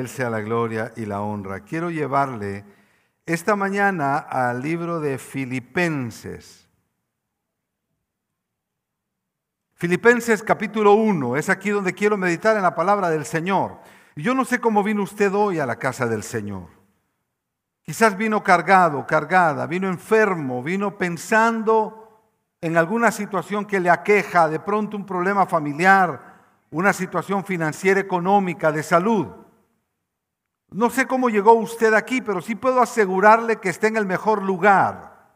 Él sea la gloria y la honra. Quiero llevarle esta mañana al libro de Filipenses. Filipenses capítulo 1, es aquí donde quiero meditar en la palabra del Señor. Yo no sé cómo vino usted hoy a la casa del Señor. Quizás vino cargado, cargada, vino enfermo, vino pensando en alguna situación que le aqueja, de pronto un problema familiar, una situación financiera, económica, de salud. No sé cómo llegó usted aquí, pero sí puedo asegurarle que está en el mejor lugar,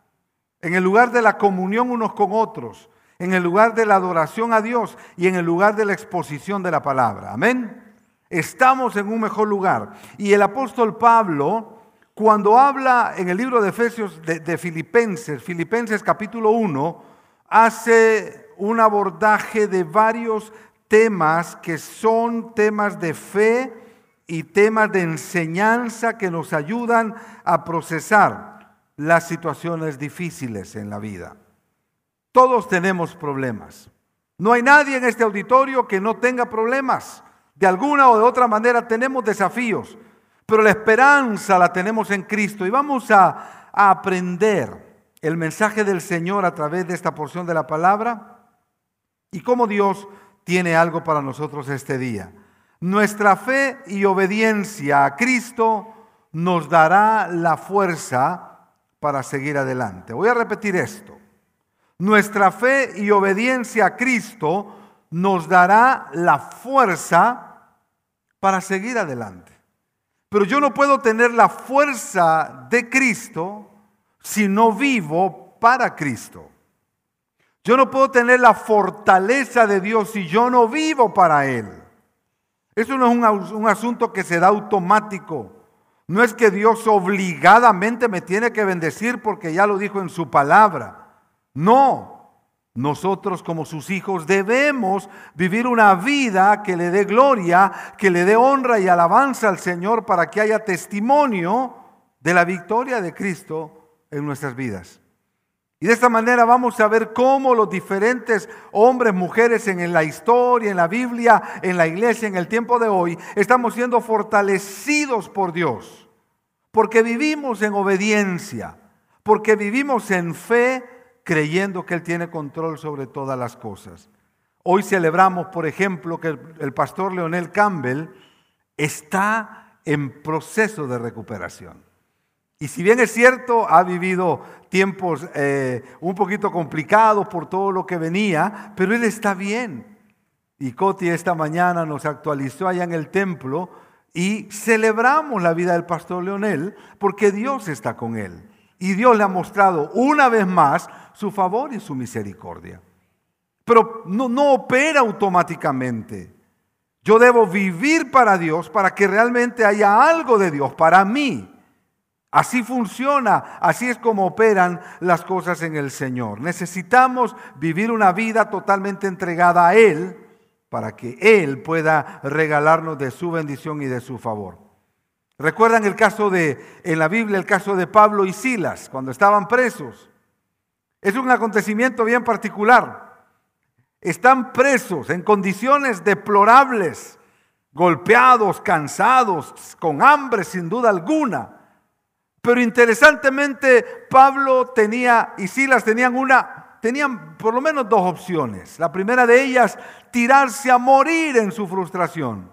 en el lugar de la comunión unos con otros, en el lugar de la adoración a Dios y en el lugar de la exposición de la palabra. Amén. Estamos en un mejor lugar. Y el apóstol Pablo, cuando habla en el libro de Efesios de, Filipenses, Filipenses capítulo 1, hace un abordaje de varios temas que son temas de fe, y temas de enseñanza que nos ayudan a procesar las situaciones difíciles en la vida. Todos tenemos problemas. No hay nadie en este auditorio que no tenga problemas. De alguna o de otra manera tenemos desafíos, pero la esperanza la tenemos en Cristo y vamos a, aprender el mensaje del Señor a través de esta porción de la palabra y cómo Dios tiene algo para nosotros este día. Nuestra fe y obediencia a Cristo nos dará la fuerza para seguir adelante. Voy a repetir esto. Nuestra fe y obediencia a Cristo nos dará la fuerza para seguir adelante. Pero yo no puedo tener la fuerza de Cristo si no vivo para Cristo. Yo no puedo tener la fortaleza de Dios si yo no vivo para Él. Eso no es un, asunto que se da automático. No es que Dios obligadamente me tiene que bendecir porque ya lo dijo en su palabra. No, nosotros como sus hijos debemos vivir una vida que le dé gloria, que le dé honra y alabanza al Señor para que haya testimonio de la victoria de Cristo en nuestras vidas. Y de esta manera vamos a ver cómo los diferentes hombres, mujeres en la historia, en la Biblia, en la iglesia, en el tiempo de hoy, estamos siendo fortalecidos por Dios. Porque vivimos en obediencia, porque vivimos en fe, creyendo que Él tiene control sobre todas las cosas. Hoy celebramos, por ejemplo, que el pastor Leonel Campbell está en proceso de recuperación. Y si bien es cierto, ha vivido tiempos eh, un poquito complicados por todo lo que venía, pero él está bien. Y Coti esta mañana nos actualizó allá en el templo y celebramos la vida del pastor Leonel porque Dios está con él. Y Dios le ha mostrado una vez más su favor y su misericordia. Pero no, no opera automáticamente. Yo debo vivir para Dios para que realmente haya algo de Dios para mí. Así funciona, así es como operan las cosas en el Señor. Necesitamos vivir una vida totalmente entregada a Él para que Él pueda regalarnos de su bendición y de su favor. ¿Recuerdan el caso de, en la Biblia, el caso de Pablo y Silas, cuando estaban presos? Es un acontecimiento bien particular. Están presos en condiciones deplorables, golpeados, cansados, con hambre sin duda alguna. Pero interesantemente, Pablo tenía y Silas tenían una, tenían por lo menos dos opciones. La primera de ellas, tirarse a morir en su frustración,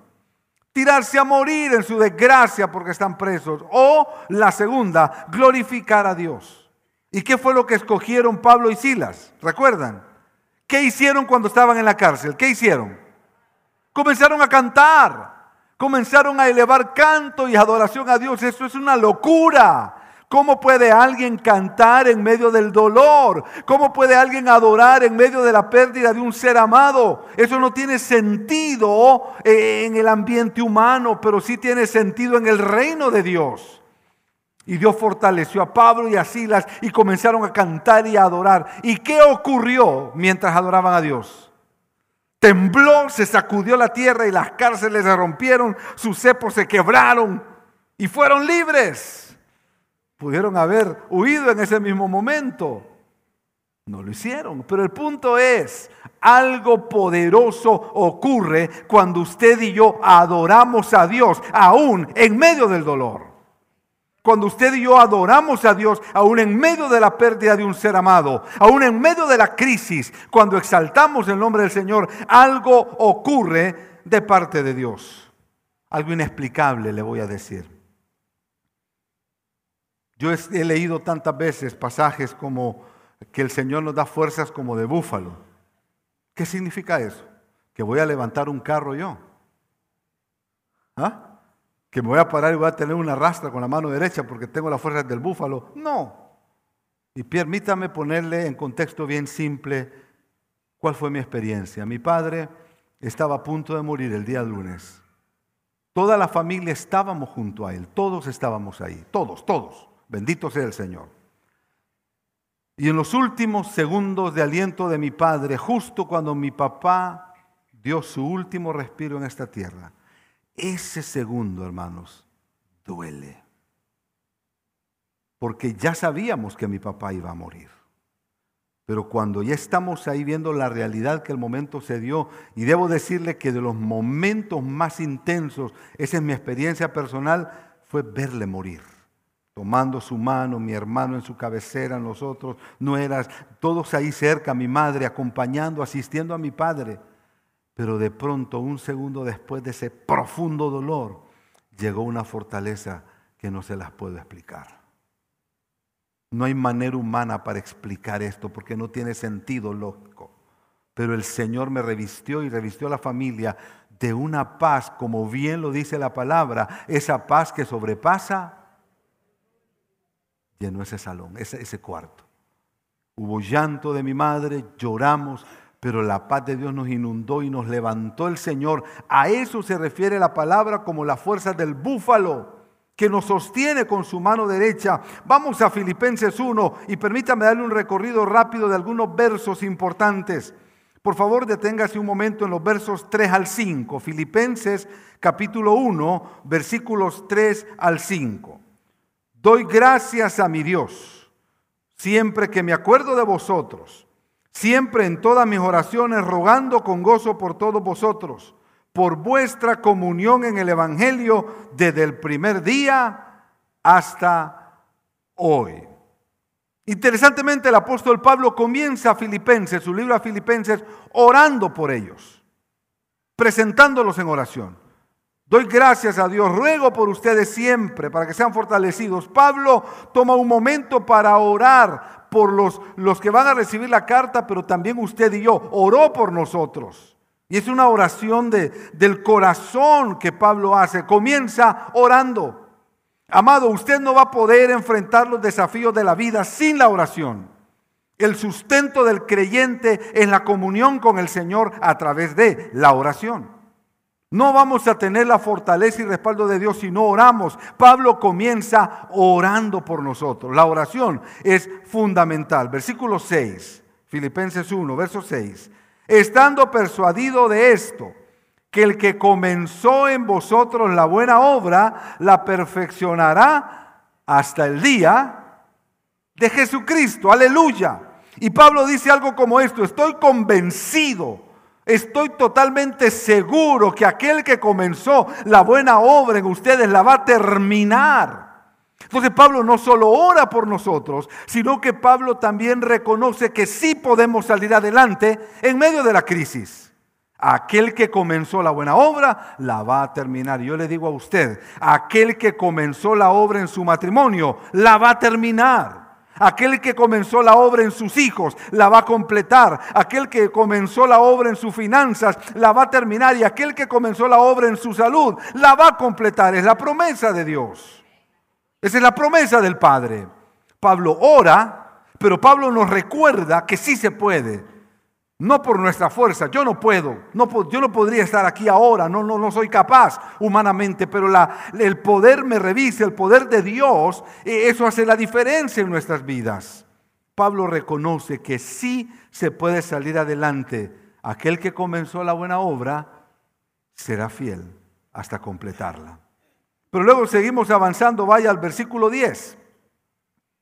tirarse a morir en su desgracia porque están presos. O la segunda, glorificar a Dios. ¿Y qué fue lo que escogieron Pablo y Silas? ¿Recuerdan? ¿Qué hicieron cuando estaban en la cárcel? ¿Qué hicieron? Comenzaron a cantar comenzaron a elevar canto y adoración a Dios. Eso es una locura. ¿Cómo puede alguien cantar en medio del dolor? ¿Cómo puede alguien adorar en medio de la pérdida de un ser amado? Eso no tiene sentido eh, en el ambiente humano, pero sí tiene sentido en el reino de Dios. Y Dios fortaleció a Pablo y a Silas y comenzaron a cantar y a adorar. ¿Y qué ocurrió mientras adoraban a Dios? Tembló, se sacudió la tierra y las cárceles se rompieron, sus cepos se quebraron y fueron libres. Pudieron haber huido en ese mismo momento. No lo hicieron. Pero el punto es, algo poderoso ocurre cuando usted y yo adoramos a Dios, aún en medio del dolor. Cuando usted y yo adoramos a Dios, aún en medio de la pérdida de un ser amado, aún en medio de la crisis, cuando exaltamos el nombre del Señor, algo ocurre de parte de Dios. Algo inexplicable le voy a decir. Yo he leído tantas veces pasajes como que el Señor nos da fuerzas como de búfalo. ¿Qué significa eso? Que voy a levantar un carro yo. ¿Ah? Que me voy a parar y voy a tener una rastra con la mano derecha porque tengo las fuerzas del búfalo. No. Y permítame ponerle en contexto bien simple cuál fue mi experiencia. Mi padre estaba a punto de morir el día lunes. Toda la familia estábamos junto a él, todos estábamos ahí, todos, todos. Bendito sea el Señor. Y en los últimos segundos de aliento de mi padre, justo cuando mi papá dio su último respiro en esta tierra, ese segundo, hermanos, duele. Porque ya sabíamos que mi papá iba a morir. Pero cuando ya estamos ahí viendo la realidad que el momento se dio, y debo decirle que de los momentos más intensos, esa es mi experiencia personal, fue verle morir tomando su mano, mi hermano en su cabecera, nosotros, nueras, todos ahí cerca, mi madre acompañando, asistiendo a mi padre. Pero de pronto, un segundo después de ese profundo dolor, llegó una fortaleza que no se las puedo explicar. No hay manera humana para explicar esto porque no tiene sentido lógico. Pero el Señor me revistió y revistió a la familia de una paz, como bien lo dice la palabra, esa paz que sobrepasa llenó ese salón, ese, ese cuarto. Hubo llanto de mi madre, lloramos, pero la paz de Dios nos inundó y nos levantó el Señor. A eso se refiere la palabra como la fuerza del búfalo que nos sostiene con su mano derecha. Vamos a Filipenses 1 y permítame darle un recorrido rápido de algunos versos importantes. Por favor, deténgase un momento en los versos 3 al 5. Filipenses capítulo 1, versículos 3 al 5. Doy gracias a mi Dios siempre que me acuerdo de vosotros, siempre en todas mis oraciones rogando con gozo por todos vosotros, por vuestra comunión en el Evangelio desde el primer día hasta hoy. Interesantemente, el apóstol Pablo comienza a Filipenses, su libro a Filipenses, orando por ellos, presentándolos en oración. Doy gracias a Dios, ruego por ustedes siempre para que sean fortalecidos. Pablo toma un momento para orar por los, los que van a recibir la carta, pero también usted y yo. Oró por nosotros. Y es una oración de, del corazón que Pablo hace. Comienza orando. Amado, usted no va a poder enfrentar los desafíos de la vida sin la oración. El sustento del creyente es la comunión con el Señor a través de la oración. No vamos a tener la fortaleza y respaldo de Dios si no oramos. Pablo comienza orando por nosotros. La oración es fundamental. Versículo 6, Filipenses 1, verso 6. Estando persuadido de esto, que el que comenzó en vosotros la buena obra, la perfeccionará hasta el día de Jesucristo. Aleluya. Y Pablo dice algo como esto, estoy convencido Estoy totalmente seguro que aquel que comenzó la buena obra en ustedes la va a terminar. Entonces Pablo no solo ora por nosotros, sino que Pablo también reconoce que sí podemos salir adelante en medio de la crisis. Aquel que comenzó la buena obra la va a terminar. Yo le digo a usted, aquel que comenzó la obra en su matrimonio la va a terminar. Aquel que comenzó la obra en sus hijos la va a completar. Aquel que comenzó la obra en sus finanzas la va a terminar. Y aquel que comenzó la obra en su salud la va a completar. Es la promesa de Dios. Esa es la promesa del Padre. Pablo ora, pero Pablo nos recuerda que sí se puede. No por nuestra fuerza, yo no puedo, yo no podría estar aquí ahora, no, no, no soy capaz humanamente, pero el poder me revise, el poder de Dios, eh, eso hace la diferencia en nuestras vidas. Pablo reconoce que sí se puede salir adelante. Aquel que comenzó la buena obra será fiel hasta completarla. Pero luego seguimos avanzando, vaya al versículo 10.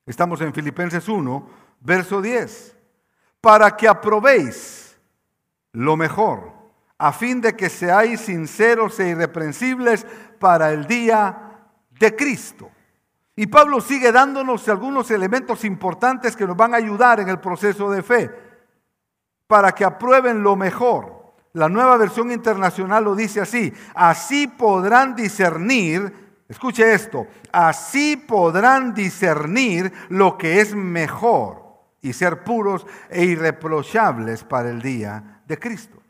Estamos en Filipenses 1, verso 10. Para que aprobéis lo mejor, a fin de que seáis sinceros e irreprensibles para el día de Cristo. Y Pablo sigue dándonos algunos elementos importantes que nos van a ayudar en el proceso de fe, para que aprueben lo mejor. La nueva versión internacional lo dice así, así podrán discernir, escuche esto, así podrán discernir lo que es mejor y ser puros e irreprochables para el día de Cristo.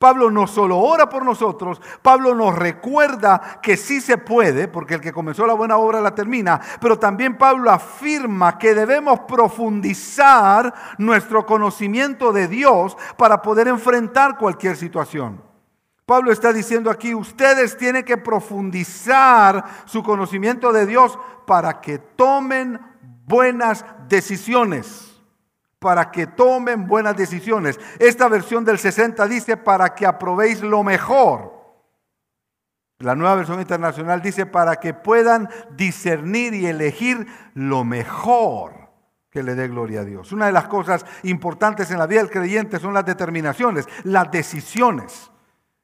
Pablo no solo ora por nosotros, Pablo nos recuerda que sí se puede, porque el que comenzó la buena obra la termina, pero también Pablo afirma que debemos profundizar nuestro conocimiento de Dios para poder enfrentar cualquier situación. Pablo está diciendo aquí, ustedes tienen que profundizar su conocimiento de Dios para que tomen buenas decisiones para que tomen buenas decisiones. Esta versión del 60 dice para que aprobéis lo mejor. La nueva versión internacional dice para que puedan discernir y elegir lo mejor que le dé gloria a Dios. Una de las cosas importantes en la vida del creyente son las determinaciones, las decisiones.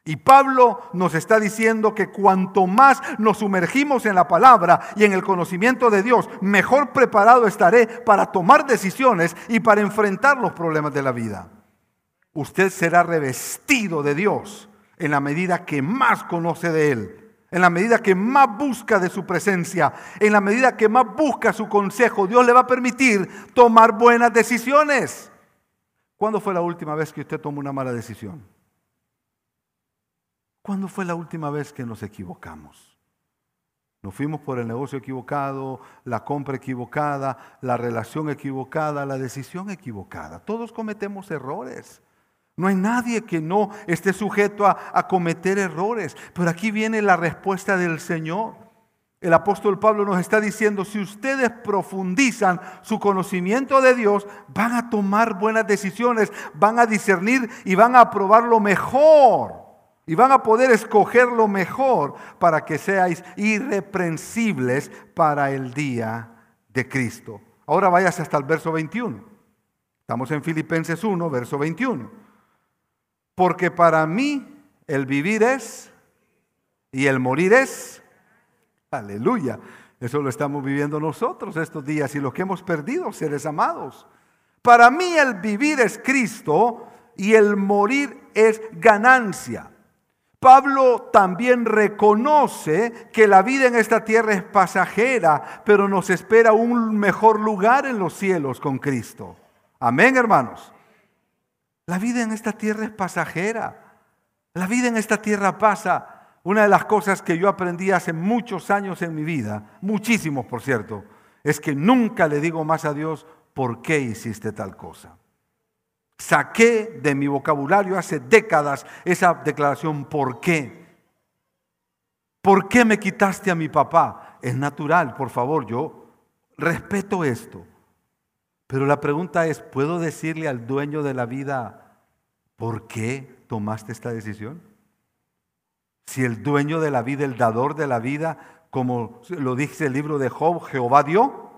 Y Pablo nos está diciendo que cuanto más nos sumergimos en la palabra y en el conocimiento de Dios, mejor preparado estaré para tomar decisiones y para enfrentar los problemas de la vida. Usted será revestido de Dios en la medida que más conoce de Él, en la medida que más busca de su presencia, en la medida que más busca su consejo. Dios le va a permitir tomar buenas decisiones. ¿Cuándo fue la última vez que usted tomó una mala decisión? ¿Cuándo fue la última vez que nos equivocamos? Nos fuimos por el negocio equivocado, la compra equivocada, la relación equivocada, la decisión equivocada. Todos cometemos errores. No hay nadie que no esté sujeto a, a, cometer errores. Pero aquí viene la respuesta del Señor. El apóstol Pablo nos está diciendo, si ustedes profundizan su conocimiento de Dios, van a tomar buenas decisiones, van a discernir y van a aprobar lo mejor. Y van a poder escoger lo mejor para que seáis irreprensibles para el día de Cristo. Ahora váyase hasta el verso 21. Estamos en Filipenses 1, verso 21. Porque para mí el vivir es y el morir es. Aleluya. Eso lo estamos viviendo nosotros estos días y lo que hemos perdido, seres amados. Para mí el vivir es Cristo y el morir es ganancia. Pablo también reconoce que la vida en esta tierra es pasajera, pero nos espera un mejor lugar en los cielos con Cristo. Amén, hermanos. La vida en esta tierra es pasajera. La vida en esta tierra pasa. Una de las cosas que yo aprendí hace muchos años en mi vida, muchísimos por cierto, es que nunca le digo más a Dios, ¿por qué hiciste tal cosa? Saqué de mi vocabulario hace décadas esa declaración, ¿por qué? ¿Por qué me quitaste a mi papá? Es natural, por favor, yo respeto esto. Pero la pregunta es, ¿puedo decirle al dueño de la vida, ¿por qué tomaste esta decisión? Si el dueño de la vida, el dador de la vida, como lo dice el libro de Job, Jehová dio,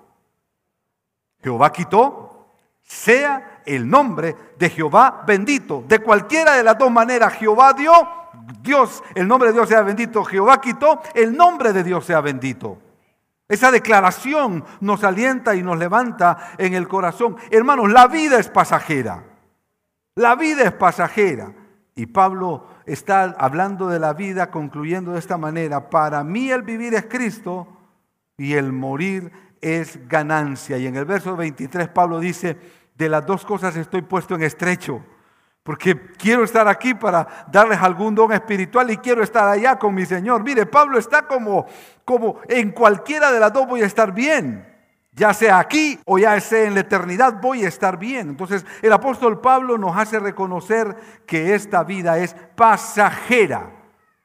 Jehová quitó, sea el nombre de Jehová bendito. De cualquiera de las dos maneras, Jehová dio, Dios, el nombre de Dios sea bendito, Jehová quitó, el nombre de Dios sea bendito. Esa declaración nos alienta y nos levanta en el corazón. Hermanos, la vida es pasajera. La vida es pasajera. Y Pablo está hablando de la vida concluyendo de esta manera. Para mí el vivir es Cristo y el morir es ganancia. Y en el verso 23 Pablo dice, de las dos cosas estoy puesto en estrecho. Porque quiero estar aquí para darles algún don espiritual y quiero estar allá con mi Señor. Mire, Pablo está como, como en cualquiera de las dos voy a estar bien. Ya sea aquí o ya sea en la eternidad, voy a estar bien. Entonces el apóstol Pablo nos hace reconocer que esta vida es pasajera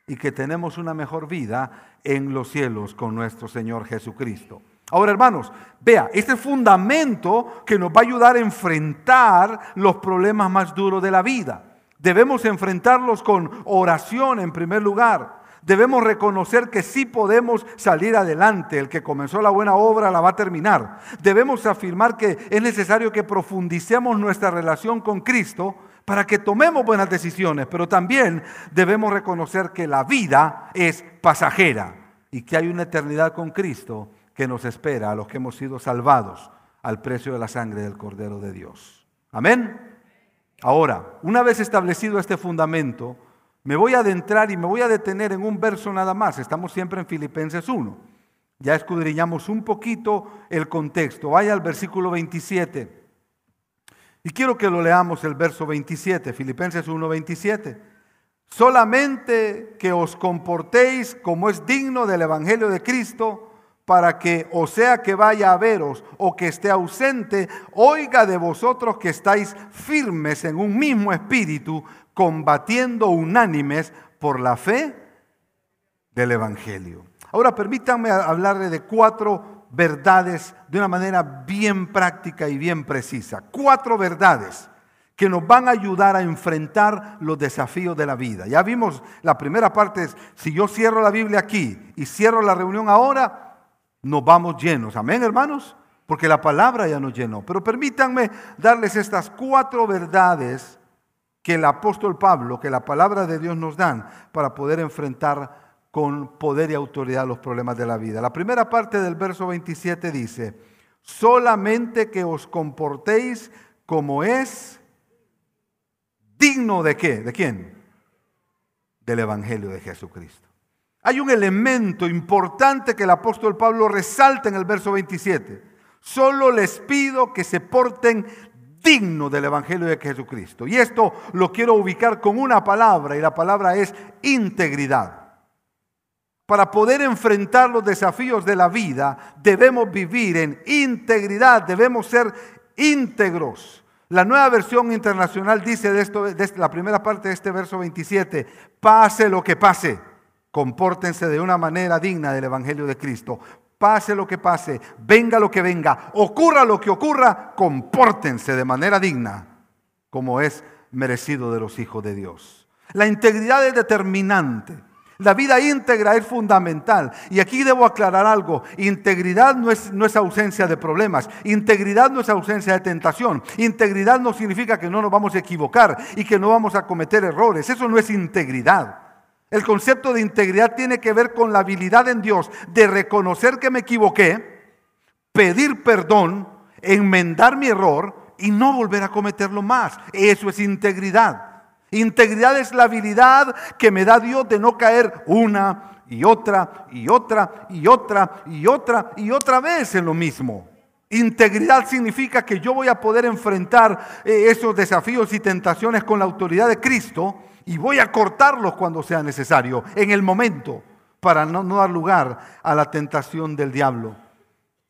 y que tenemos una mejor vida en los cielos con nuestro Señor Jesucristo. Ahora, hermanos, vea, este fundamento que nos va a ayudar a enfrentar los problemas más duros de la vida. Debemos enfrentarlos con oración en primer lugar. Debemos reconocer que sí podemos salir adelante. El que comenzó la buena obra la va a terminar. Debemos afirmar que es necesario que profundicemos nuestra relación con Cristo para que tomemos buenas decisiones, pero también debemos reconocer que la vida es pasajera y que hay una eternidad con Cristo que nos espera a los que hemos sido salvados al precio de la sangre del Cordero de Dios. Amén. Ahora, una vez establecido este fundamento, me voy a adentrar y me voy a detener en un verso nada más. Estamos siempre en Filipenses 1. Ya escudriñamos un poquito el contexto. Vaya al versículo 27. Y quiero que lo leamos el verso 27, Filipenses 1, 27. Solamente que os comportéis como es digno del Evangelio de Cristo, para que, o sea que vaya a veros o que esté ausente, oiga de vosotros que estáis firmes en un mismo espíritu, combatiendo unánimes por la fe del Evangelio. Ahora permítanme hablarle de cuatro verdades de una manera bien práctica y bien precisa. Cuatro verdades que nos van a ayudar a enfrentar los desafíos de la vida. Ya vimos la primera parte, si yo cierro la Biblia aquí y cierro la reunión ahora, nos vamos llenos. Amén, hermanos, porque la palabra ya nos llenó. Pero permítanme darles estas cuatro verdades que el apóstol Pablo, que la palabra de Dios nos dan para poder enfrentar con poder y autoridad los problemas de la vida. La primera parte del verso 27 dice, solamente que os comportéis como es digno de qué? ¿De quién? Del Evangelio de Jesucristo. Hay un elemento importante que el apóstol Pablo resalta en el verso 27. Solo les pido que se porten digno del Evangelio de Jesucristo. Y esto lo quiero ubicar con una palabra y la palabra es integridad. Para poder enfrentar los desafíos de la vida debemos vivir en integridad, debemos ser íntegros. La nueva versión internacional dice de esto, de la primera parte de este verso 27, pase lo que pase, compórtense de una manera digna del Evangelio de Cristo pase lo que pase, venga lo que venga, ocurra lo que ocurra, compórtense de manera digna, como es merecido de los hijos de Dios. La integridad es determinante. La vida íntegra es fundamental. Y aquí debo aclarar algo. Integridad no es, no es, ausencia de problemas. Integridad no es ausencia de tentación. Integridad no significa que no nos vamos a equivocar y que no vamos a cometer errores. Eso no es integridad. El concepto de integridad tiene que ver con la habilidad en Dios de reconocer que me equivoqué, pedir perdón, enmendar mi error y no volver a cometerlo más. Eso es integridad. Integridad es la habilidad que me da Dios de no caer una y otra y otra y otra y otra y otra vez en lo mismo. Integridad significa que yo voy a poder enfrentar eh, esos desafíos y tentaciones con la autoridad de Cristo y voy a cortarlos cuando sea necesario, en el momento, para no, dar lugar a la tentación del diablo.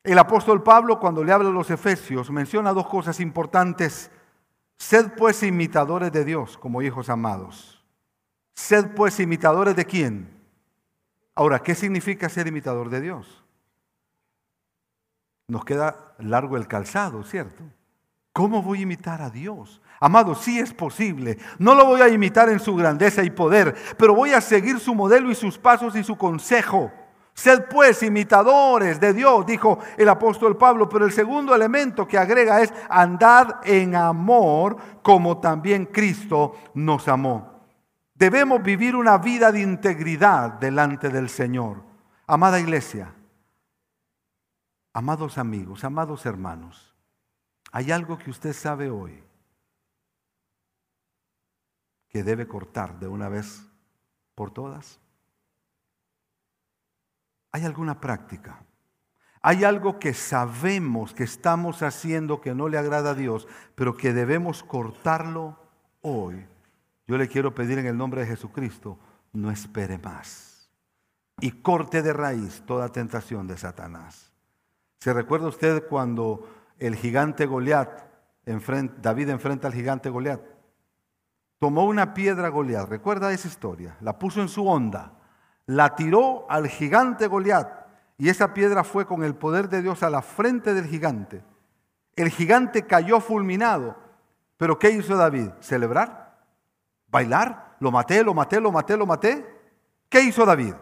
El apóstol Pablo, cuando le habla a los Efesios, menciona dos cosas importantes. Sed pues imitadores de Dios como hijos amados. Sed pues imitadores de quién. Ahora, ¿qué significa ser imitador de Dios? Nos queda largo el calzado, ¿cierto? ¿Cómo voy a imitar a Dios? Amado, sí es posible. No lo voy a imitar en su grandeza y poder, pero voy a seguir su modelo y sus pasos y su consejo. Sed pues imitadores de Dios, dijo el apóstol Pablo, pero el segundo elemento que agrega es andad en amor como también Cristo nos amó. Debemos vivir una vida de integridad delante del Señor. Amada iglesia, amados amigos, amados hermanos, hay algo que usted sabe hoy que debe cortar de una vez por todas? ¿Hay alguna práctica? ¿Hay algo que sabemos que estamos haciendo que no le agrada a Dios, pero que debemos cortarlo hoy? Yo le quiero pedir en el nombre de Jesucristo, no espere más. Y corte de raíz toda tentación de Satanás. ¿Se recuerda usted cuando el gigante Goliat, David enfrenta al gigante Goliat? Tomó una piedra Goliat, recuerda esa historia, la puso en su onda, la tiró al gigante Goliat y esa piedra fue con el poder de Dios a la frente del gigante. El gigante cayó fulminado, pero ¿qué hizo David? ¿Celebrar? ¿Bailar? ¿Lo maté, lo maté, lo maté, lo maté? ¿Qué hizo David?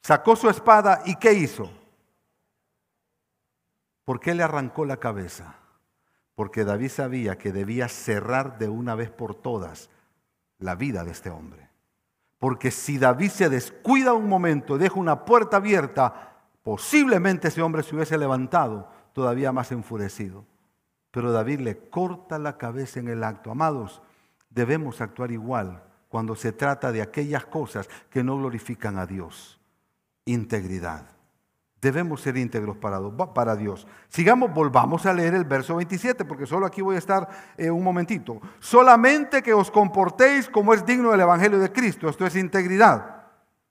Sacó su espada y ¿qué hizo? ¿Por qué le arrancó la cabeza? Porque David sabía que debía cerrar de una vez por todas la vida de este hombre. Porque si David se descuida un momento, deja una puerta abierta, posiblemente ese hombre se hubiese levantado todavía más enfurecido. Pero David le corta la cabeza en el acto. Amados, debemos actuar igual cuando se trata de aquellas cosas que no glorifican a Dios integridad. Debemos ser íntegros para, Dios. Sigamos, volvamos a leer el verso 27, porque solo aquí voy a estar eh, un momentito. Solamente que os comportéis como es digno del Evangelio de Cristo. Esto es integridad.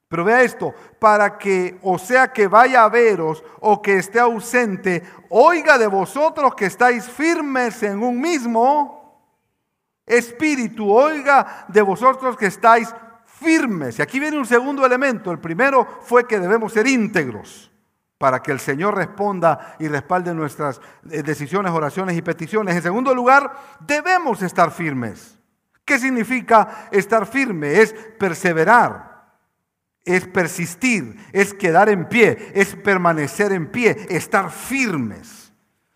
Pero vea esto, para que, o sea que vaya a veros o que esté ausente, oiga de vosotros que estáis firmes en un mismo espíritu, oiga de vosotros que estáis firmes. Y aquí viene un segundo elemento. El primero fue que debemos ser íntegros para que el Señor responda y respalde nuestras eh, decisiones, oraciones y peticiones. En segundo lugar, debemos estar firmes. ¿Qué significa estar firme? Es perseverar, es persistir, es quedar en pie, es permanecer en pie, estar firmes.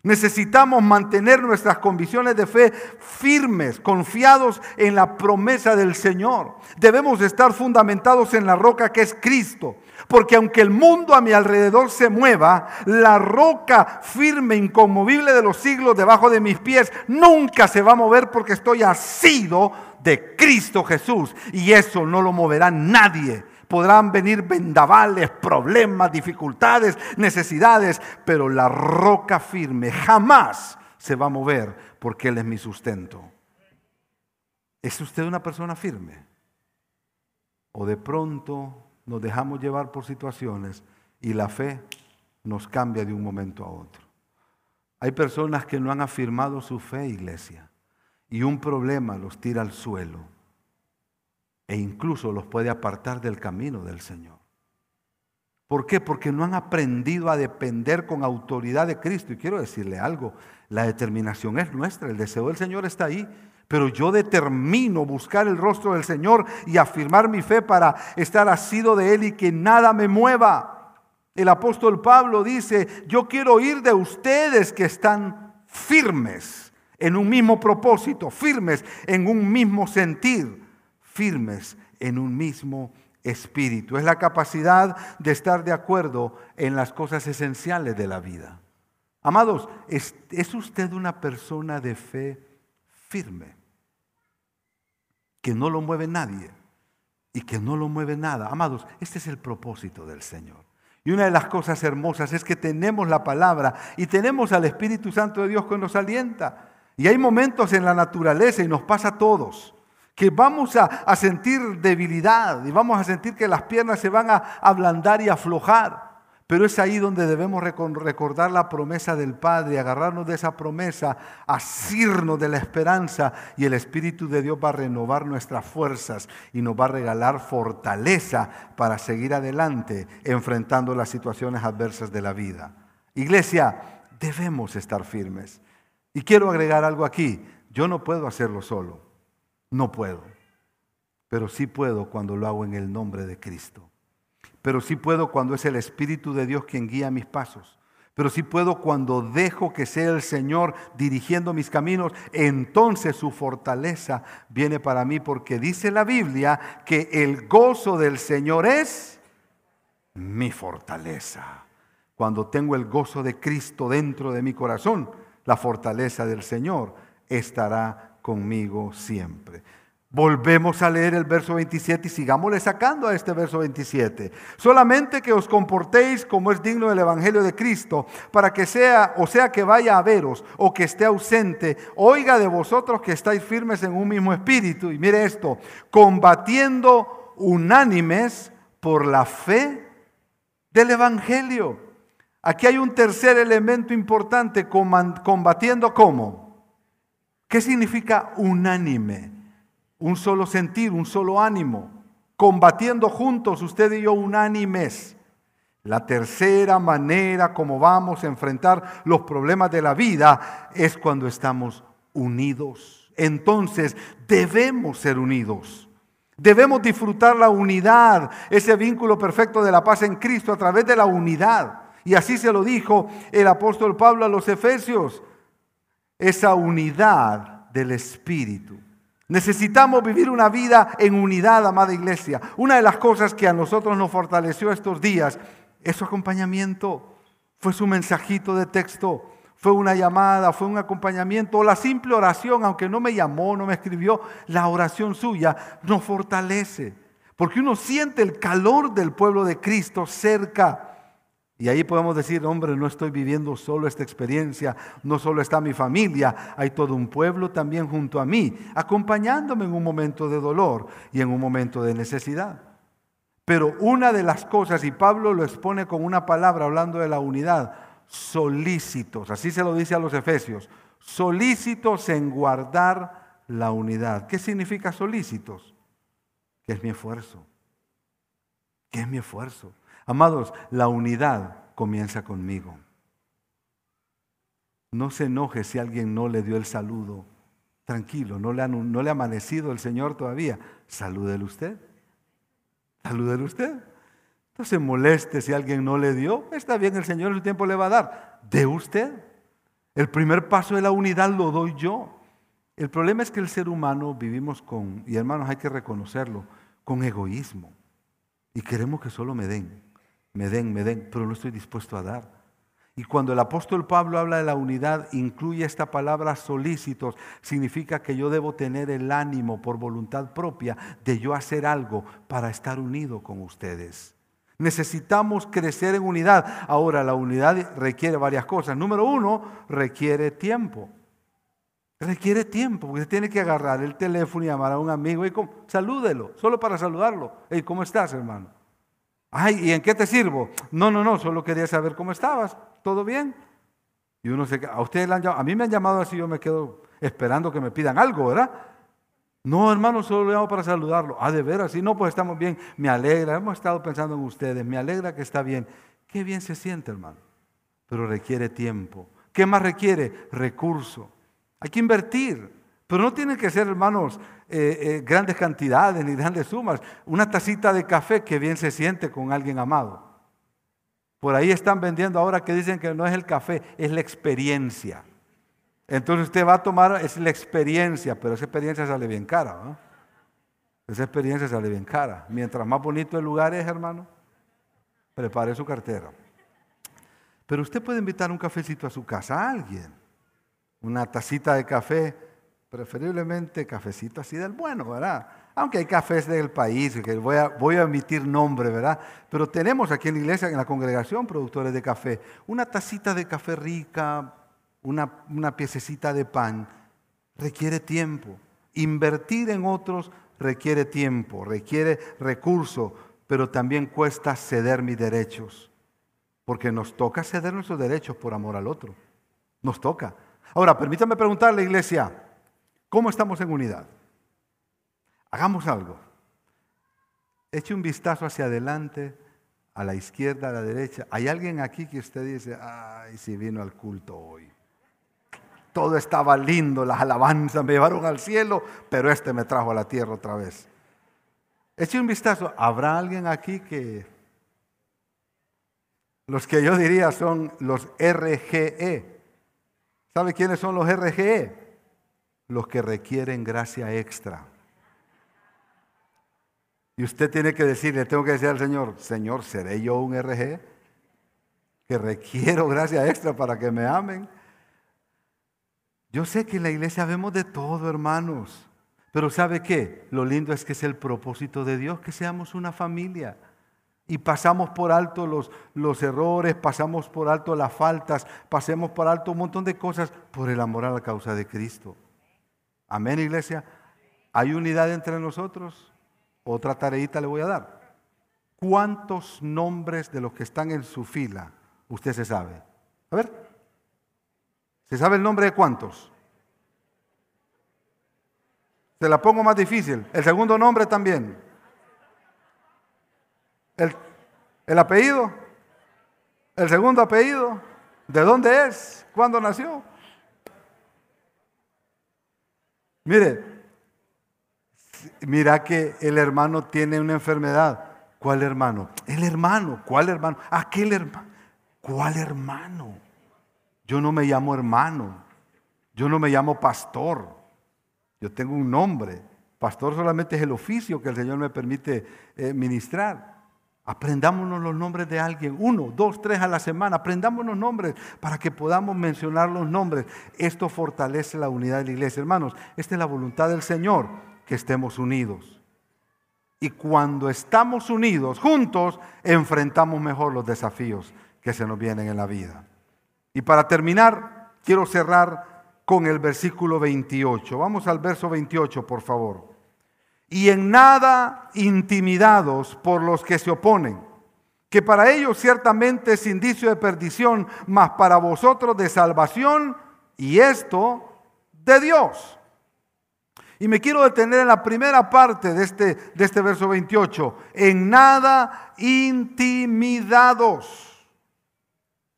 Necesitamos mantener nuestras convicciones de fe firmes, confiados en la promesa del Señor. Debemos estar fundamentados en la roca que es Cristo. Porque aunque el mundo a mi alrededor se mueva, la roca firme, inconmovible de los siglos debajo de mis pies, nunca se va a mover porque estoy asido de Cristo Jesús. Y eso no lo moverá nadie podrán venir vendavales, problemas, dificultades, necesidades, pero la roca firme jamás se va a mover porque Él es mi sustento. ¿Es usted una persona firme? ¿O de pronto nos dejamos llevar por situaciones y la fe nos cambia de un momento a otro? Hay personas que no han afirmado su fe, iglesia, y un problema los tira al suelo e incluso los puede apartar del camino del Señor. ¿Por qué? Porque no han aprendido a depender con autoridad de Cristo. Y quiero decirle algo, la determinación es nuestra, el deseo del Señor está ahí, pero yo determino buscar el rostro del Señor y afirmar mi fe para estar asido de Él y que nada me mueva. El apóstol Pablo dice, yo quiero oír de ustedes que están firmes en un mismo propósito, firmes en un mismo sentir firmes en un mismo espíritu. Es la capacidad de estar de acuerdo en las cosas esenciales de la vida. Amados, ¿es, usted una persona de fe firme? Que no lo mueve nadie y que no lo mueve nada. Amados, este es el propósito del Señor. Y una de las cosas hermosas es que tenemos la palabra y tenemos al Espíritu Santo de Dios que nos alienta. Y hay momentos en la naturaleza y nos pasa a todos que vamos a, sentir debilidad y vamos a sentir que las piernas se van a ablandar y aflojar. Pero es ahí donde debemos recordar la promesa del Padre, agarrarnos de esa promesa, asirnos de la esperanza y el Espíritu de Dios va a renovar nuestras fuerzas y nos va a regalar fortaleza para seguir adelante enfrentando las situaciones adversas de la vida. Iglesia, debemos estar firmes. Y quiero agregar algo aquí, yo no puedo hacerlo solo. No puedo. Pero sí puedo cuando lo hago en el nombre de Cristo. Pero sí puedo cuando es el Espíritu de Dios quien guía mis pasos. Pero sí puedo cuando dejo que sea el Señor dirigiendo mis caminos. Entonces su fortaleza viene para mí porque dice la Biblia que el gozo del Señor es mi fortaleza. Cuando tengo el gozo de Cristo dentro de mi corazón, la fortaleza del Señor estará conmigo siempre. Volvemos a leer el verso 27 y sigámosle sacando a este verso 27. Solamente que os comportéis como es digno del Evangelio de Cristo, para que sea, o sea que vaya a veros o que esté ausente, oiga de vosotros que estáis firmes en un mismo espíritu. Y mire esto, combatiendo unánimes por la fe del Evangelio. Aquí hay un tercer elemento importante, combatiendo cómo ¿Qué significa unánime? Un solo sentir, un solo ánimo. Combatiendo juntos, usted y yo unánimes. La tercera manera como vamos a enfrentar los problemas de la vida es cuando estamos unidos. Entonces debemos ser unidos. Debemos disfrutar la unidad, ese vínculo perfecto de la paz en Cristo a través de la unidad. Y así se lo dijo el apóstol Pablo a los Efesios, esa unidad del Espíritu. Necesitamos vivir una vida en unidad, amada iglesia. Una de las cosas que a nosotros nos fortaleció estos días es su acompañamiento, fue su mensajito de texto, fue una llamada, fue un acompañamiento, o la simple oración, aunque no me llamó, no me escribió, la oración suya nos fortalece, porque uno siente el calor del pueblo de Cristo cerca. Y ahí podemos decir, hombre, no estoy viviendo solo esta experiencia, no solo está mi familia, hay todo un pueblo también junto a mí, acompañándome en un momento de dolor y en un momento de necesidad. Pero una de las cosas, y Pablo lo expone con una palabra hablando de la unidad, solícitos, así se lo dice a los efesios, solícitos en guardar la unidad. ¿Qué significa solícitos? Que es mi esfuerzo, que es mi esfuerzo. Amados, la unidad comienza conmigo. No se enoje si alguien no le dio el saludo. Tranquilo, no le, ha, amanecido el Señor todavía. Salúdele usted. Salúdele usted. No se moleste si alguien no le dio. Está bien, el Señor en su tiempo le va a dar. De usted. El primer paso de la unidad lo doy yo. El problema es que el ser humano vivimos con, y hermanos hay que reconocerlo, con egoísmo. Y queremos que solo me den, me den, me den, pero no estoy dispuesto a dar. Y cuando el apóstol Pablo habla de la unidad, incluye esta palabra solícitos, significa que yo debo tener el ánimo por voluntad propia de yo hacer algo para estar unido con ustedes. Necesitamos crecer en unidad. Ahora, la unidad requiere varias cosas. Número uno, requiere tiempo. Requiere tiempo, porque tiene que agarrar el teléfono y llamar a un amigo y salúdelo, solo para saludarlo. Hey, ¿cómo estás, hermano? Ay, ¿y en qué te sirvo? No, no, no, solo quería saber cómo estabas. ¿Todo bien? Y uno se a ustedes han a mí me han llamado así, yo me quedo esperando que me pidan algo, ¿verdad? No, hermano, solo le llamo para saludarlo. Ah, de veras, sí, no, pues estamos bien. Me alegra, hemos estado pensando en ustedes, me alegra que está bien. Qué bien se siente, hermano. Pero requiere tiempo. ¿Qué más requiere? Recurso. Hay que invertir. Pero no tienen que ser, hermanos, eh, eh, grandes cantidades ni grandes sumas. Una tacita de café que bien se siente con alguien amado. Por ahí están vendiendo ahora que dicen que no es el café, es la experiencia. Entonces usted va a tomar, es la experiencia, pero esa experiencia sale bien cara. ¿no? Esa experiencia sale bien cara. Mientras más bonito el lugar es, hermano, prepare su cartera. Pero usted puede invitar un cafecito a su casa a alguien. Una tacita de café, preferiblemente cafecito así del bueno, ¿verdad? Aunque hay cafés del país, que voy a, voy nombre, ¿verdad? Pero tenemos aquí en la iglesia, en la congregación, productores de café. Una tacita de café rica, una, una piececita de pan, requiere tiempo. Invertir en otros requiere tiempo, requiere recurso, pero también cuesta ceder mis derechos. Porque nos toca ceder nuestros derechos por amor al otro. Nos toca. Ahora, permítame preguntarle, iglesia, ¿cómo estamos en unidad? Hagamos algo. Eche un vistazo hacia adelante, a la izquierda, a la derecha. ¿Hay alguien aquí que usted dice, ay, si vino al culto hoy? Todo estaba lindo, las alabanzas me llevaron al cielo, pero este me trajo a la tierra otra vez. Eche un vistazo. ¿Habrá alguien aquí que... Los que yo diría son los RGE. ¿Sabe quiénes son los RGE? Los que requieren gracia extra. Y usted tiene que decirle, tengo que decir al Señor, Señor, ¿seré yo un RG? Que requiero gracia extra para que me amen. Yo sé que en la iglesia vemos de todo, hermanos. Pero ¿sabe qué? Lo lindo es que es el propósito de Dios, que seamos una familia. Y pasamos por alto los, los errores, pasamos por alto las faltas, pasemos por alto un montón de cosas por el amor a la causa de Cristo. Amén, iglesia. ¿Hay unidad entre nosotros? Otra tareita le voy a dar. ¿Cuántos nombres de los que están en su fila usted se sabe? A ver. ¿Se sabe el nombre de cuántos? Se la pongo más difícil. El segundo nombre también. El, el apellido. El segundo apellido. ¿De dónde es? ¿Cuándo nació? Mire, mira que el hermano tiene una enfermedad. ¿Cuál hermano? El hermano. ¿Cuál hermano? Aquel hermano. ¿Cuál hermano? Yo no me llamo hermano. Yo no me llamo pastor. Yo tengo un nombre. Pastor solamente es el oficio que el Señor me permite eh, ministrar. Aprendámonos los nombres de alguien, uno, dos, tres a la semana. Aprendámonos nombres para que podamos mencionar los nombres. Esto fortalece la unidad de la iglesia. Hermanos, esta es la voluntad del Señor, que estemos unidos. Y cuando estamos unidos, juntos, enfrentamos mejor los desafíos que se nos vienen en la vida. Y para terminar, quiero cerrar con el versículo 28. Vamos al verso 28, por favor y en nada intimidados por los que se oponen, que para ellos ciertamente es indicio de perdición, mas para vosotros de salvación, y esto de Dios. Y me quiero detener en la primera parte de este, de este verso 28, en nada intimidados.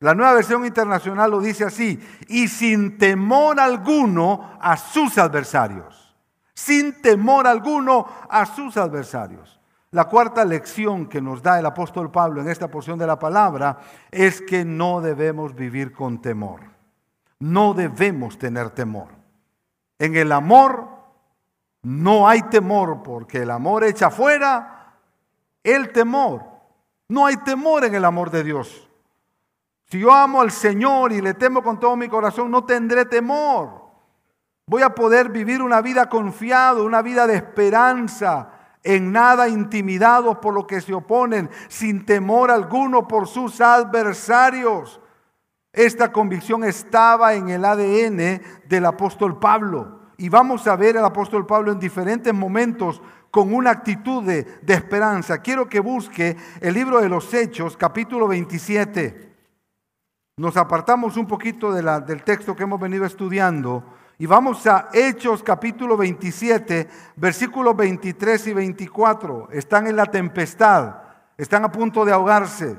La nueva versión internacional lo dice así, y sin temor alguno a sus adversarios sin temor alguno a sus adversarios. La cuarta lección que nos da el apóstol Pablo en esta porción de la palabra es que no debemos vivir con temor. No debemos tener temor. En el amor no hay temor porque el amor echa fuera el temor. No hay temor en el amor de Dios. Si yo amo al Señor y le temo con todo mi corazón, no tendré temor. Voy a poder vivir una vida confiado, una vida de esperanza, en nada intimidados por lo que se oponen, sin temor alguno por sus adversarios. Esta convicción estaba en el ADN del apóstol Pablo. Y vamos a ver al apóstol Pablo en diferentes momentos con una actitud de, esperanza. Quiero que busque el libro de los Hechos, capítulo 27. Nos apartamos un poquito del texto que hemos venido estudiando y vamos a Hechos capítulo 27, versículos 23 y 24. Están en la tempestad, están a punto de ahogarse.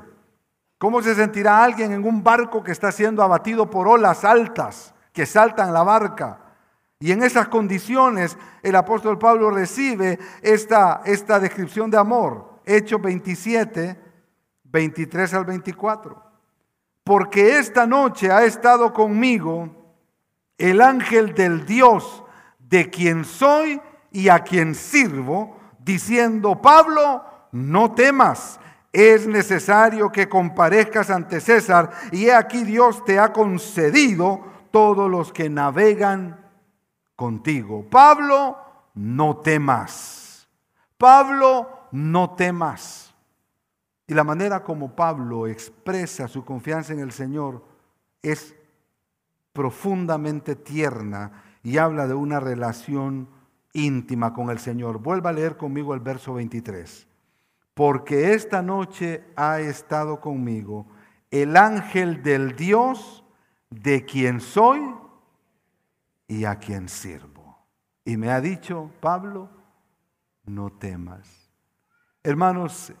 ¿Cómo se sentirá alguien en un barco que está siendo abatido por olas altas que saltan la barca? Y en esas condiciones el apóstol Pablo recibe esta, esta descripción de amor. Hechos 27, 23 al 24. Porque esta noche ha estado conmigo el ángel del Dios de quien soy y a quien sirvo, diciendo, Pablo, no temas, es necesario que comparezcas ante César, y he aquí Dios te ha concedido todos los que navegan contigo. Pablo, no temas. Pablo, no temas. Y la manera como Pablo expresa su confianza en el Señor es profundamente tierna y habla de una relación íntima con el Señor. Vuelva a leer conmigo el verso 23. Porque esta noche ha estado conmigo el ángel del Dios de quien soy y a quien sirvo. Y me ha dicho, Pablo, no temas. Hermanos,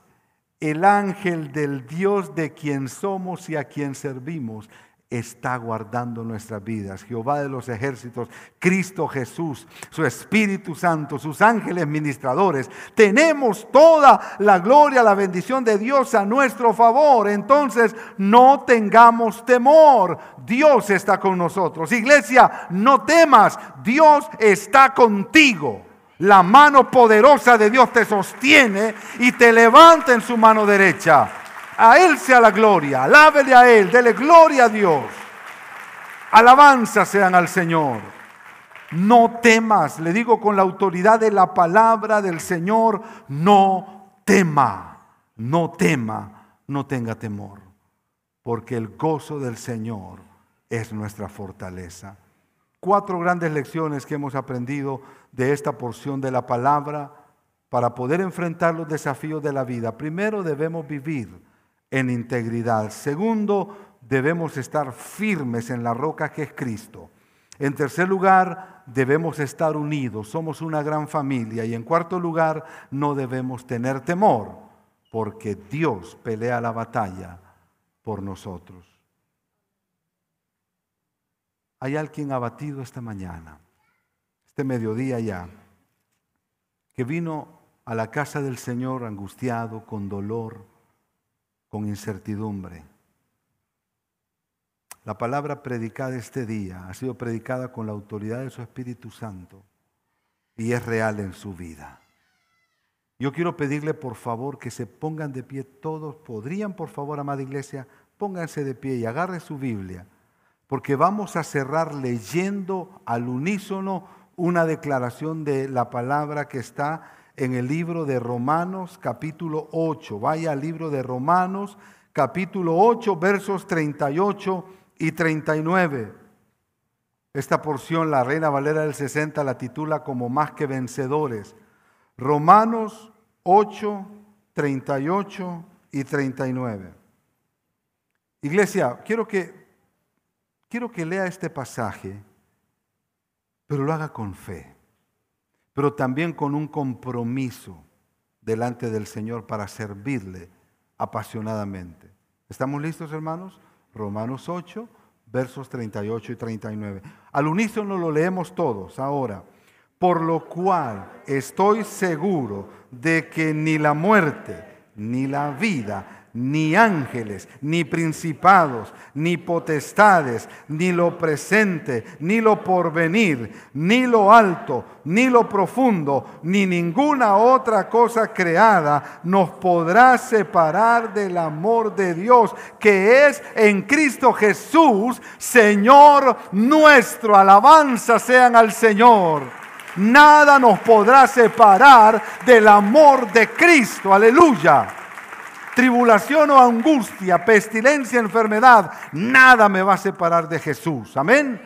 el ángel del Dios de quien somos y a quien servimos está guardando nuestras vidas. Jehová de los ejércitos, Cristo Jesús, su Espíritu Santo, sus ángeles ministradores. Tenemos toda la gloria, la bendición de Dios a nuestro favor. Entonces no tengamos temor. Dios está con nosotros. Iglesia, no temas. Dios está contigo. La mano poderosa de Dios te sostiene y te levanta en su mano derecha. A Él sea la gloria, alábele a Él, dele gloria a Dios. Alabanza sean al Señor. No temas, le digo con la autoridad de la palabra del Señor, no tema, no tema, no tenga temor, porque el gozo del Señor es nuestra fortaleza. Cuatro grandes lecciones que hemos aprendido de esta porción de la palabra para poder enfrentar los desafíos de la vida. Primero debemos vivir en integridad. Segundo, debemos estar firmes en la roca que es Cristo. En tercer lugar, debemos estar unidos, somos una gran familia. Y en cuarto lugar, no debemos tener temor, porque Dios pelea la batalla por nosotros. ¿Hay alguien abatido esta mañana, este mediodía ya? que vino a la casa del Señor angustiado, con dolor, con incertidumbre. La palabra predicada este día ha sido predicada con la autoridad de su Espíritu Santo y es real en su vida. Yo quiero pedirle por favor que se pongan de pie todos. ¿Podrían por favor, amada iglesia? Pónganse de pie y agarren su Biblia, porque vamos a cerrar leyendo al unísono una declaración de la palabra que está en el libro de Romanos capítulo 8. Vaya al libro de Romanos capítulo 8 versos 38 y 39. Esta porción la Reina Valera del 60 la titula como más que vencedores. Romanos 8, 38 y 39. Iglesia, quiero que, quiero que lea este pasaje, pero lo haga con fe, pero también con un compromiso delante del Señor para servirle apasionadamente. ¿Estamos listos, hermanos? Romanos 8, versos 38 y 39. Al unísono lo leemos todos ahora. Por lo cual estoy seguro de que ni la muerte, ni la vida, ni ángeles, ni principados, ni potestades, ni lo presente, ni lo porvenir, ni lo alto, ni lo profundo, ni ninguna otra cosa creada nos podrá separar del amor de Dios que es en Cristo Jesús, Señor nuestro. Alabanza sean al Señor. Nada nos podrá separar del amor de Cristo. Aleluya tribulación o angustia, pestilencia, enfermedad, nada me va a separar de Jesús. Amén.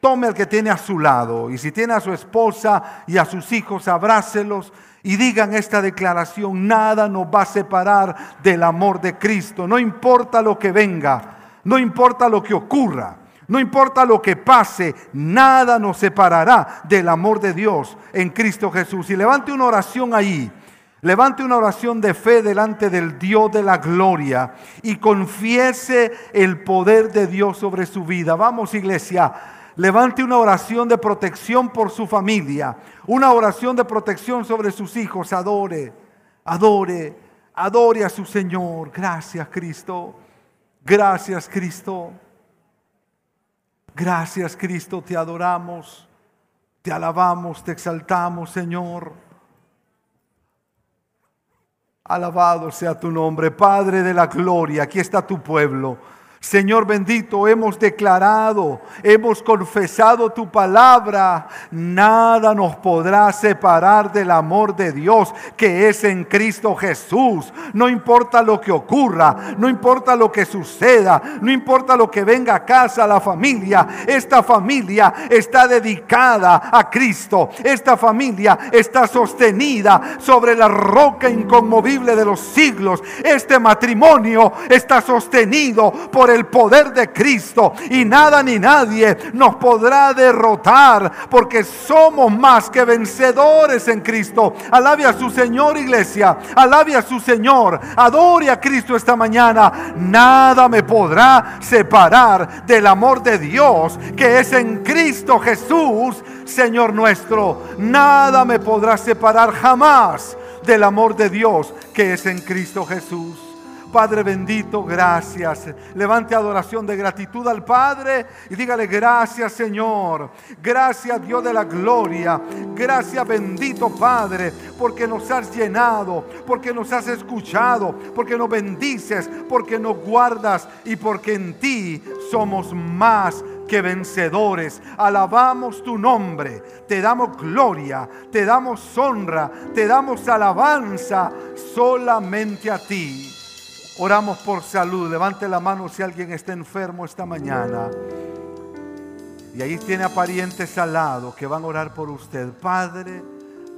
Tome al que tiene a su lado y si tiene a su esposa y a sus hijos, abrácelos y digan esta declaración, nada nos va a separar del amor de Cristo, no importa lo que venga, no importa lo que ocurra. No importa lo que pase, nada nos separará del amor de Dios en Cristo Jesús. Y levante una oración ahí Levante una oración de fe delante del Dios de la gloria y confiese el poder de Dios sobre su vida. Vamos iglesia, levante una oración de protección por su familia, una oración de protección sobre sus hijos. Adore, adore, adore a su Señor. Gracias Cristo, gracias Cristo. Gracias Cristo, te adoramos, te alabamos, te exaltamos Señor. Alabado sea tu nombre, Padre de la gloria. Aquí está tu pueblo. Señor bendito, hemos declarado, hemos confesado tu palabra. Nada nos podrá separar del amor de Dios que es en Cristo Jesús. No importa lo que ocurra, no importa lo que suceda, no importa lo que venga a casa, la familia. Esta familia está dedicada a Cristo. Esta familia está sostenida sobre la roca inconmovible de los siglos. Este matrimonio está sostenido por el poder de Cristo y nada ni nadie nos podrá derrotar porque somos más que vencedores en Cristo. Alabe a su Señor iglesia, alabe a su Señor, adore a Cristo esta mañana. Nada me podrá separar del amor de Dios que es en Cristo Jesús, Señor nuestro. Nada me podrá separar jamás del amor de Dios que es en Cristo Jesús. Padre bendito, gracias. Levante adoración de gratitud al Padre y dígale gracias Señor. Gracias Dios de la gloria. Gracias bendito Padre porque nos has llenado, porque nos has escuchado, porque nos bendices, porque nos guardas y porque en ti somos más que vencedores. Alabamos tu nombre, te damos gloria, te damos honra, te damos alabanza solamente a ti. Oramos por salud. Levante la mano si alguien está enfermo esta mañana. Y ahí tiene a parientes al lado que van a orar por usted. Padre,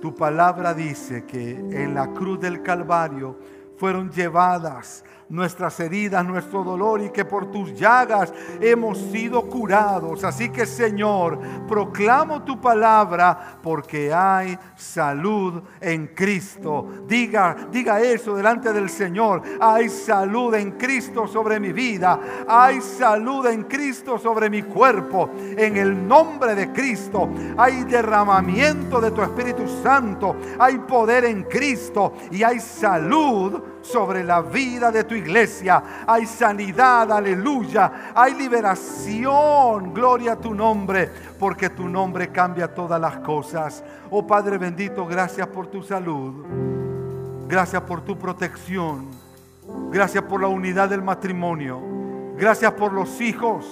tu palabra dice que en la cruz del Calvario fueron llevadas nuestras heridas, nuestro dolor y que por tus llagas hemos sido curados. Así que Señor, proclamo tu palabra porque hay salud en Cristo. Diga, diga eso delante del Señor. Hay salud en Cristo sobre mi vida. Hay salud en Cristo sobre mi cuerpo. En el nombre de Cristo hay derramamiento de tu Espíritu Santo. Hay poder en Cristo y hay salud sobre la vida de tu iglesia. Hay sanidad, aleluya. Hay liberación, gloria a tu nombre, porque tu nombre cambia todas las cosas. Oh Padre bendito, gracias por tu salud. Gracias por tu protección. Gracias por la unidad del matrimonio. Gracias por los hijos.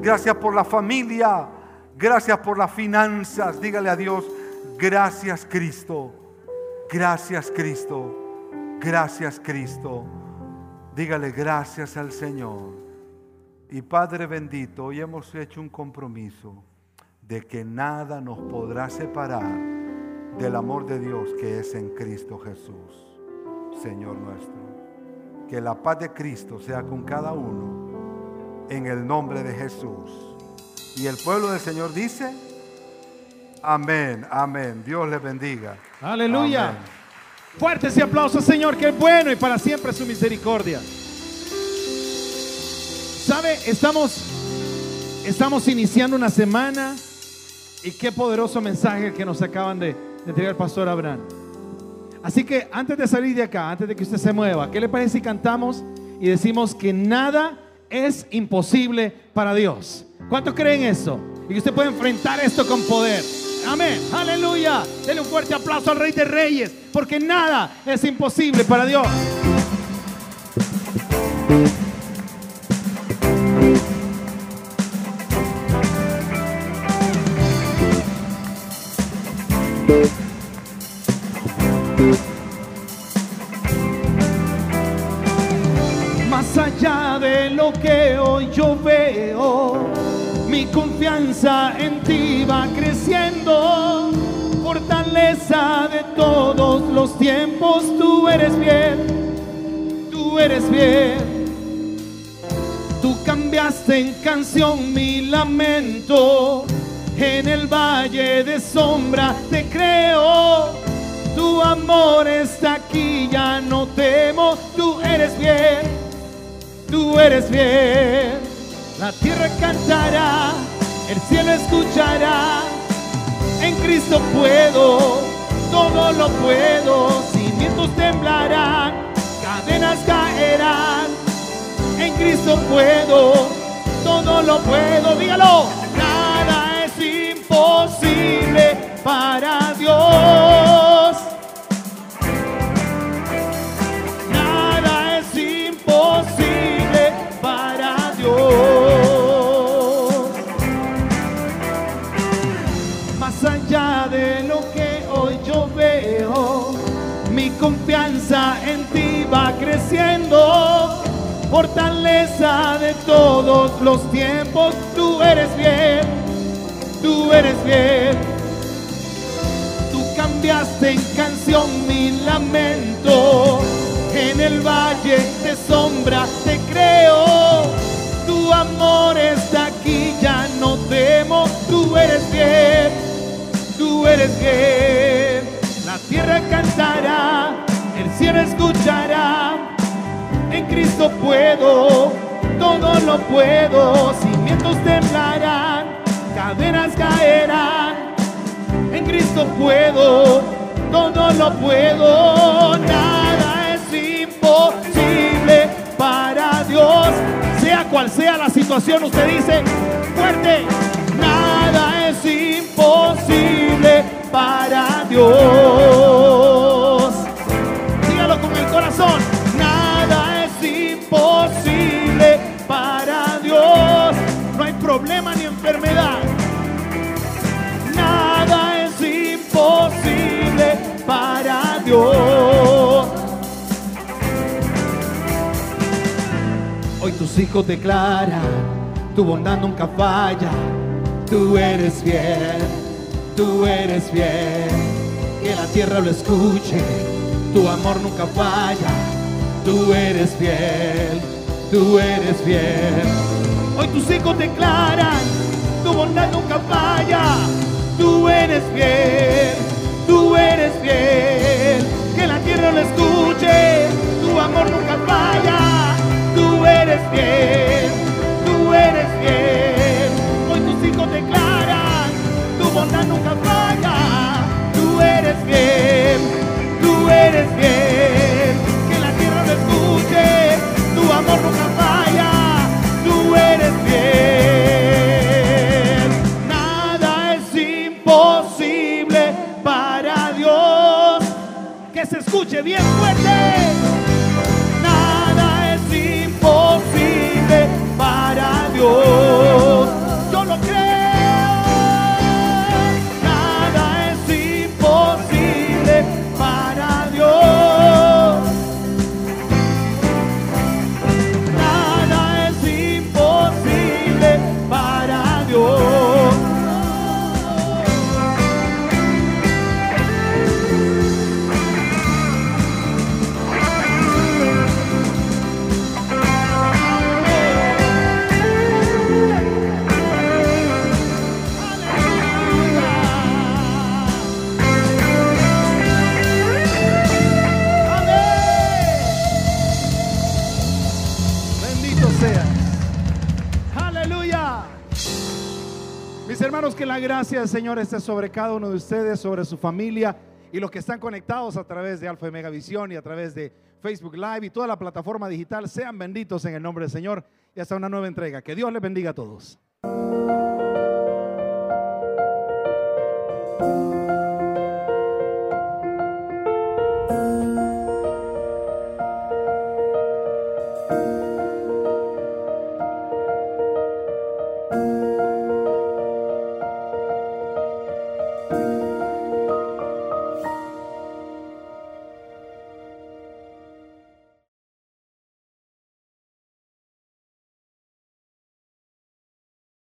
Gracias por la familia. Gracias por las finanzas. Dígale a Dios, gracias Cristo. Gracias Cristo. Gracias Cristo. Dígale gracias al Señor. Y Padre bendito, hoy hemos hecho un compromiso de que nada nos podrá separar del amor de Dios que es en Cristo Jesús, Señor nuestro. Que la paz de Cristo sea con cada uno en el nombre de Jesús. Y el pueblo del Señor dice, amén, amén. Dios le bendiga. Aleluya. Fuerte ese aplauso, Señor, que es bueno y para siempre su misericordia. ¿Sabe? Estamos, estamos iniciando una semana y qué poderoso mensaje que nos acaban de, entregar el pastor Abraham. Así que antes de salir de acá, antes de que usted se mueva, ¿qué le parece si cantamos y decimos que nada es imposible para Dios? ¿Cuántos creen eso? Y que usted puede enfrentar esto con poder. Amén. Aleluya. Denle un fuerte aplauso al Rey de Reyes, porque nada es imposible para Dios. Eres bien, tú eres bien. Tú cambiaste en canción mi lamento. En el valle de sombra te creo. Tu amor está aquí, ya no temo. Tú eres bien, tú eres bien. La tierra cantará, el cielo escuchará. En Cristo puedo, todo lo puedo. Temblarán, cadenas caerán. En Cristo puedo, todo lo puedo. Dígalo, nada es imposible para va creciendo. Fortaleza de todos los tiempos, tú eres bien, tú eres bien. Tú cambiaste en canción mi lamento. En el valle de sombra te creo. Tu amor está aquí, ya no temo. Tú eres bien, tú eres bien. La tierra cantará, cielo escuchará. En Cristo puedo, todo lo puedo. Cimientos temblarán, cadenas caerán. En Cristo puedo, todo lo puedo. Nada es imposible para Dios. Sea cual sea la situación, usted dice fuerte. Nada es imposible para Dios. Tus hijos declaran, tu bondad nunca falla. Tú eres bien, tú eres bien. Que la tierra lo escuche, tu amor nunca falla. tú eres fiel, tú eres fiel. Hoy tus hijos declaran, tu bondad nunca falla, tú eres fiel, tú eres fiel. Que la tierra lo escuche, tu amor nunca falla, tú eres fiel, tú eres fiel. Hoy tus hijos declaran, tu bondad nunca falla, tú eres fiel, tú eres fiel. Que la tierra lo escuche, tu amor nunca falla, tú eres fiel. Nada es imposible para Dios. Que se escuche bien fuerte. Para gracia del Señor esté sobre cada uno de ustedes, sobre su familia y los que están conectados a través de Alfa y Mega Visión y a través de Facebook Live y toda la plataforma digital. Sean benditos en el nombre del Señor y hasta una nueva entrega. Que Dios les bendiga a todos.